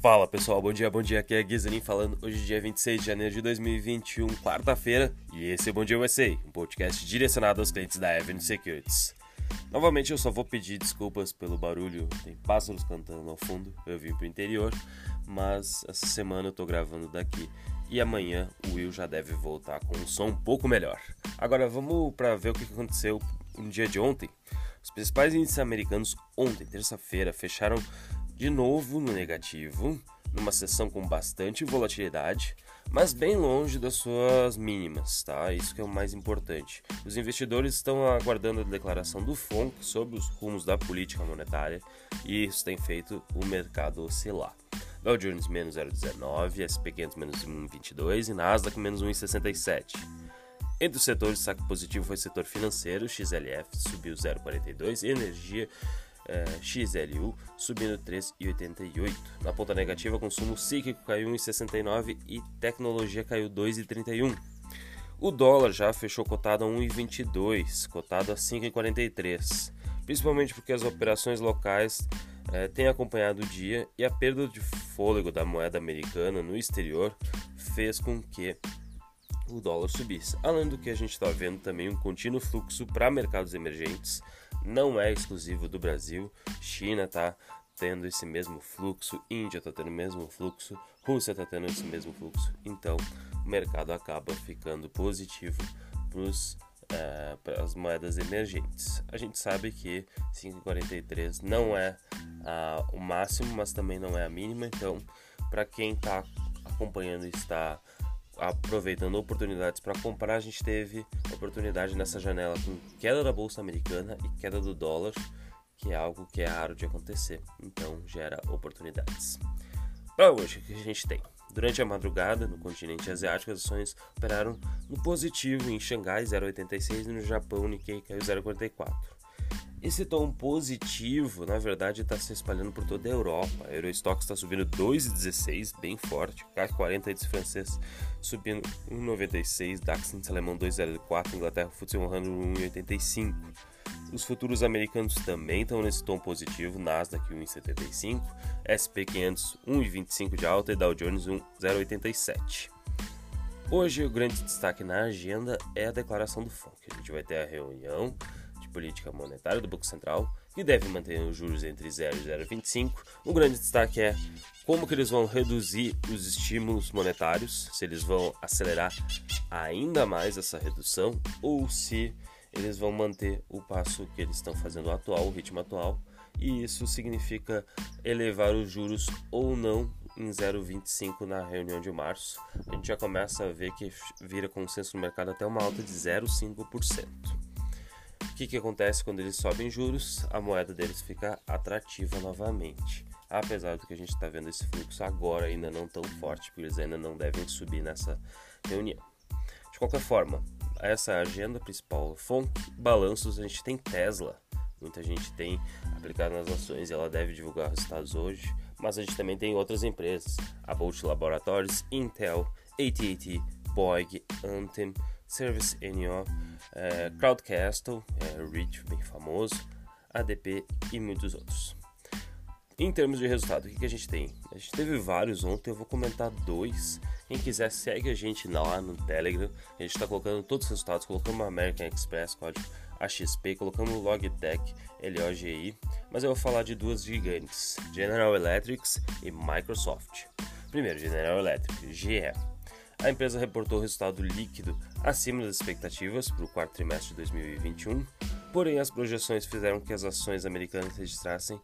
Fala pessoal, bom dia, bom dia. Aqui é Guizanin falando. Hoje, dia 26 de janeiro de 2021, quarta-feira, e esse é o Bom Dia USA, um podcast direcionado aos clientes da Avenue Securities. Novamente, eu só vou pedir desculpas pelo barulho, tem pássaros cantando ao fundo. Eu vim pro interior, mas essa semana eu tô gravando daqui e amanhã o Will já deve voltar com um som um pouco melhor. Agora vamos para ver o que aconteceu no dia de ontem. Os principais índices americanos ontem, terça-feira, fecharam de novo no negativo, numa sessão com bastante volatilidade, mas bem longe das suas mínimas, tá? Isso que é o mais importante. Os investidores estão aguardando a declaração do FONC sobre os rumos da política monetária e isso tem feito o mercado oscilar. Dow Jones menos 0,19, SP 500 menos 1,22 e Nasdaq menos 1,67. Entre os setores, destaque positivo foi o setor financeiro, XLF subiu 0,42 e energia é, XLU subindo 3,88. Na ponta negativa, consumo cíclico caiu 1,69 e tecnologia caiu 2,31. O dólar já fechou cotado a 1,22, cotado a 5,43, principalmente porque as operações locais é, têm acompanhado o dia e a perda de fôlego da moeda americana no exterior fez com que o dólar subisse. Além do que a gente está vendo também um contínuo fluxo para mercados emergentes, não é exclusivo do Brasil. China está tendo esse mesmo fluxo, Índia está tendo o mesmo fluxo, Rússia está tendo esse mesmo fluxo. Então, o mercado acaba ficando positivo para as moedas emergentes. A gente sabe que 5,43 não é a, o máximo, mas também não é a mínima. Então, para quem está acompanhando está aproveitando oportunidades para comprar, a gente teve oportunidade nessa janela com queda da bolsa americana e queda do dólar, que é algo que é raro de acontecer, então gera oportunidades. Para hoje, o que a gente tem? Durante a madrugada, no continente asiático, as ações operaram no positivo em Xangai 0,86 e no Japão Nikkei caiu 0,44. Esse tom positivo, na verdade, está se espalhando por toda a Europa. A Eurostox está subindo 2,16, bem forte. CAC 40 índice francês subindo 1,96. DAX índice alemão 2,04. Inglaterra FTSE 100 1,85. Os futuros americanos também estão nesse tom positivo. Nasdaq 1,75. SP 500 1,25 de alta e Dow Jones 0,87. Hoje o grande destaque na agenda é a declaração do FONC. A gente vai ter a reunião política monetária do Banco Central, que deve manter os juros entre 0 e 0,25. Um grande destaque é como que eles vão reduzir os estímulos monetários, se eles vão acelerar ainda mais essa redução ou se eles vão manter o passo que eles estão fazendo atual, o ritmo atual, e isso significa elevar os juros ou não em 0,25 na reunião de março. A gente já começa a ver que vira consenso no mercado até uma alta de 0,5% que, que acontece quando eles sobem juros? A moeda deles fica atrativa novamente. Apesar do que a gente está vendo esse fluxo agora ainda não tão forte, porque eles ainda não devem subir nessa reunião. De qualquer forma, essa é a agenda principal. FONC, balanços, a gente tem Tesla. Muita gente tem aplicado nas ações e ela deve divulgar resultados hoje. Mas a gente também tem outras empresas. A Bolt Laboratories, Intel, AT&T, Boeing, Anthem, Service NO, é, Crowdcastle, é, Rich, bem famoso, ADP e muitos outros. Em termos de resultado, o que, que a gente tem? A gente teve vários ontem, eu vou comentar dois. Quem quiser, segue a gente lá no Telegram. A gente está colocando todos os resultados, colocamos American Express, código AXP, colocamos Logitech, LOGI, mas eu vou falar de duas gigantes, General Electric e Microsoft. Primeiro, General Electric, GE. A empresa reportou resultado líquido acima das expectativas para o quarto trimestre de 2021, porém as projeções fizeram que as ações americanas registrassem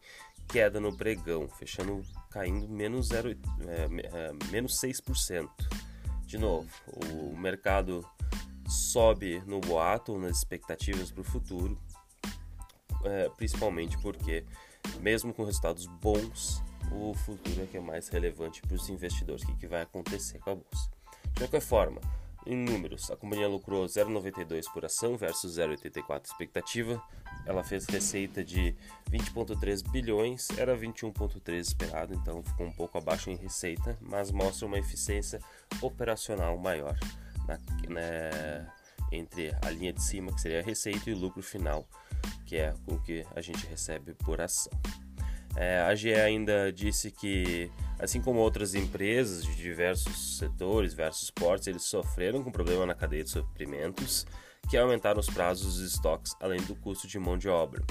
queda no pregão, fechando caindo menos, zero, é, é, menos 6%. De novo, o mercado sobe no boato, nas expectativas para o futuro, é, principalmente porque, mesmo com resultados bons, o futuro é que é mais relevante para os investidores, o que, que vai acontecer com a bolsa. De qualquer forma, em números, a companhia lucrou 0,92 por ação versus 0,84 expectativa. Ela fez receita de 20,3 bilhões, era 21,3 esperado, então ficou um pouco abaixo em receita, mas mostra uma eficiência operacional maior na, né, entre a linha de cima, que seria a receita, e o lucro final, que é o que a gente recebe por ação. É, a GE ainda disse que, assim como outras empresas de diversos setores, diversos portos, eles sofreram com problema na cadeia de suprimentos, que aumentaram os prazos dos estoques, além do custo de mão de obra.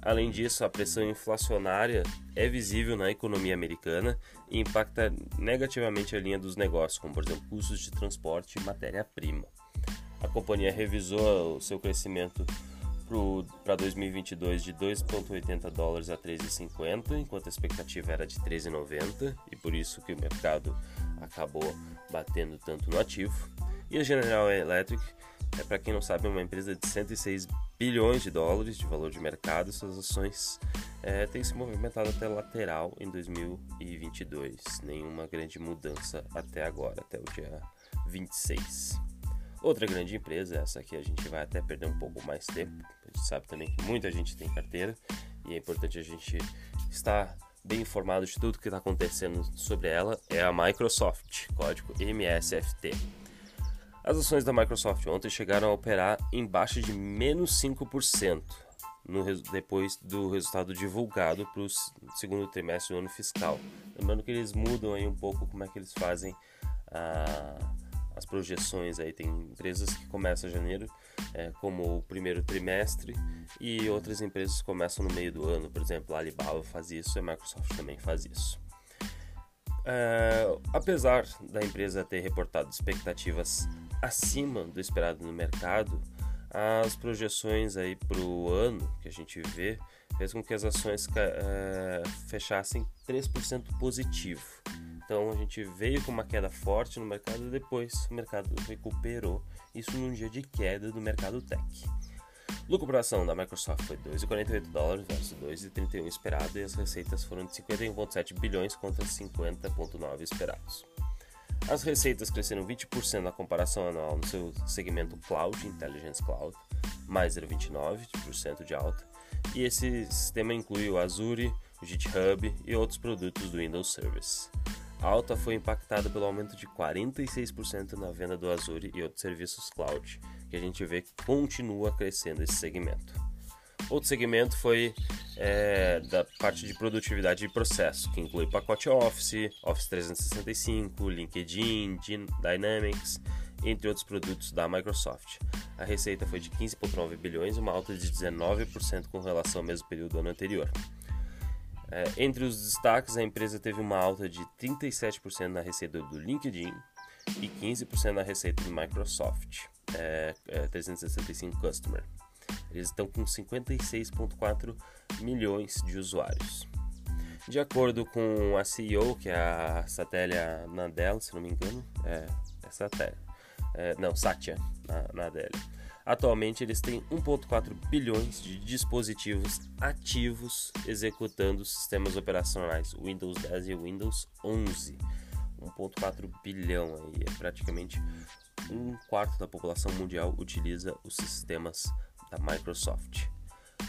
Além disso, a pressão inflacionária é visível na economia americana e impacta negativamente a linha dos negócios, como por exemplo custos de transporte e matéria-prima. A companhia revisou o seu crescimento para 2022 de 2,80 dólares a 3,50, enquanto a expectativa era de 13,90 e por isso que o mercado acabou batendo tanto no ativo. E a General Electric é para quem não sabe uma empresa de 106 bilhões de dólares de valor de mercado. Suas ações é, têm se movimentado até lateral em 2022, nenhuma grande mudança até agora, até o dia 26. Outra grande empresa, essa aqui a gente vai até perder um pouco mais tempo. A gente sabe também que muita gente tem carteira e é importante a gente estar bem informado de tudo que está acontecendo sobre ela. É a Microsoft, código MSFT. As ações da Microsoft ontem chegaram a operar em baixa de menos 5%. No, depois do resultado divulgado para o segundo trimestre do ano fiscal. Lembrando que eles mudam aí um pouco como é que eles fazem a, as projeções aí tem empresas que começam em janeiro é, como o primeiro trimestre e outras empresas começam no meio do ano. Por exemplo a Alibaba faz isso e a Microsoft também faz isso. É, apesar da empresa ter reportado expectativas acima do esperado no mercado as projeções aí para o ano que a gente vê fez com que as ações é, fechassem 3% positivo então a gente veio com uma queda forte no mercado e depois o mercado recuperou. Isso num dia de queda do mercado tech. Lucro por ação da Microsoft foi 2,48 dólares versus 2,31 esperado e as receitas foram de 51,7 bilhões contra 50,9 esperados. As receitas cresceram 20% na comparação anual no seu segmento Cloud, Intelligence Cloud, mais 0,29% de alta, e esse sistema inclui o Azure, o GitHub e outros produtos do Windows Service. A alta foi impactada pelo aumento de 46% na venda do Azure e outros serviços cloud, que a gente vê que continua crescendo esse segmento. Outro segmento foi é, da parte de produtividade de processo, que inclui pacote Office, Office 365, LinkedIn, Dynamics, entre outros produtos da Microsoft. A receita foi de 15,9 bilhões, uma alta de 19% com relação ao mesmo período do ano anterior. É, entre os destaques, a empresa teve uma alta de 37% na receita do LinkedIn e 15% na receita do Microsoft é, é, 365 Customer. Eles estão com 56,4 milhões de usuários. De acordo com a CEO, que é a Satélia Nadella, se não me engano, é, é Satélia, é, não, Satya Nadella Atualmente eles têm 1,4 bilhões de dispositivos ativos executando sistemas operacionais Windows 10 e Windows 11. 1,4 bilhão aí, é praticamente um quarto da população mundial utiliza os sistemas da Microsoft.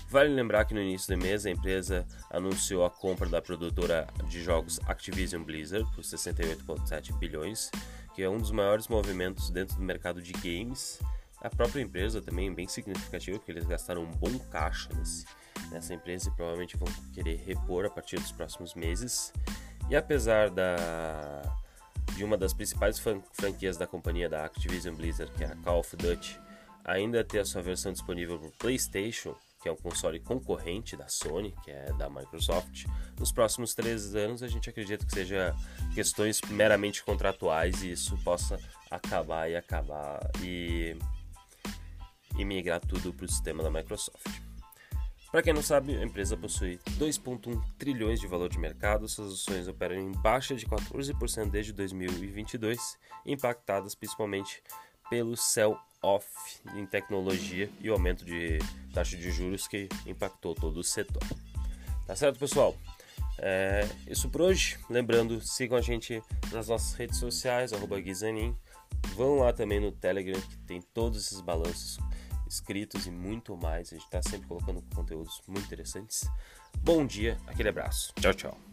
Vale lembrar que no início do mês a empresa anunciou a compra da produtora de jogos Activision Blizzard por 68,7 bilhões, que é um dos maiores movimentos dentro do mercado de games a própria empresa também é bem significativa, porque eles gastaram um bom caixa nesse, nessa empresa e provavelmente vão querer repor a partir dos próximos meses. E apesar da, de uma das principais franquias da companhia da Activision Blizzard, que é a Call of Duty, ainda ter a sua versão disponível para o PlayStation, que é um console concorrente da Sony, que é da Microsoft, nos próximos três anos a gente acredita que seja questões meramente contratuais e isso possa acabar e acabar e e migrar tudo para o sistema da Microsoft. Para quem não sabe, a empresa possui 2,1 trilhões de valor de mercado, suas ações operam em baixa de 14% desde 2022, impactadas principalmente pelo sell-off em tecnologia e o aumento de taxa de juros que impactou todo o setor. Tá certo, pessoal? É isso por hoje. Lembrando, sigam a gente nas nossas redes sociais, Guizanin. Vão lá também no Telegram, que tem todos esses balanços escritos e muito mais. A gente está sempre colocando conteúdos muito interessantes. Bom dia, aquele abraço. Tchau, tchau.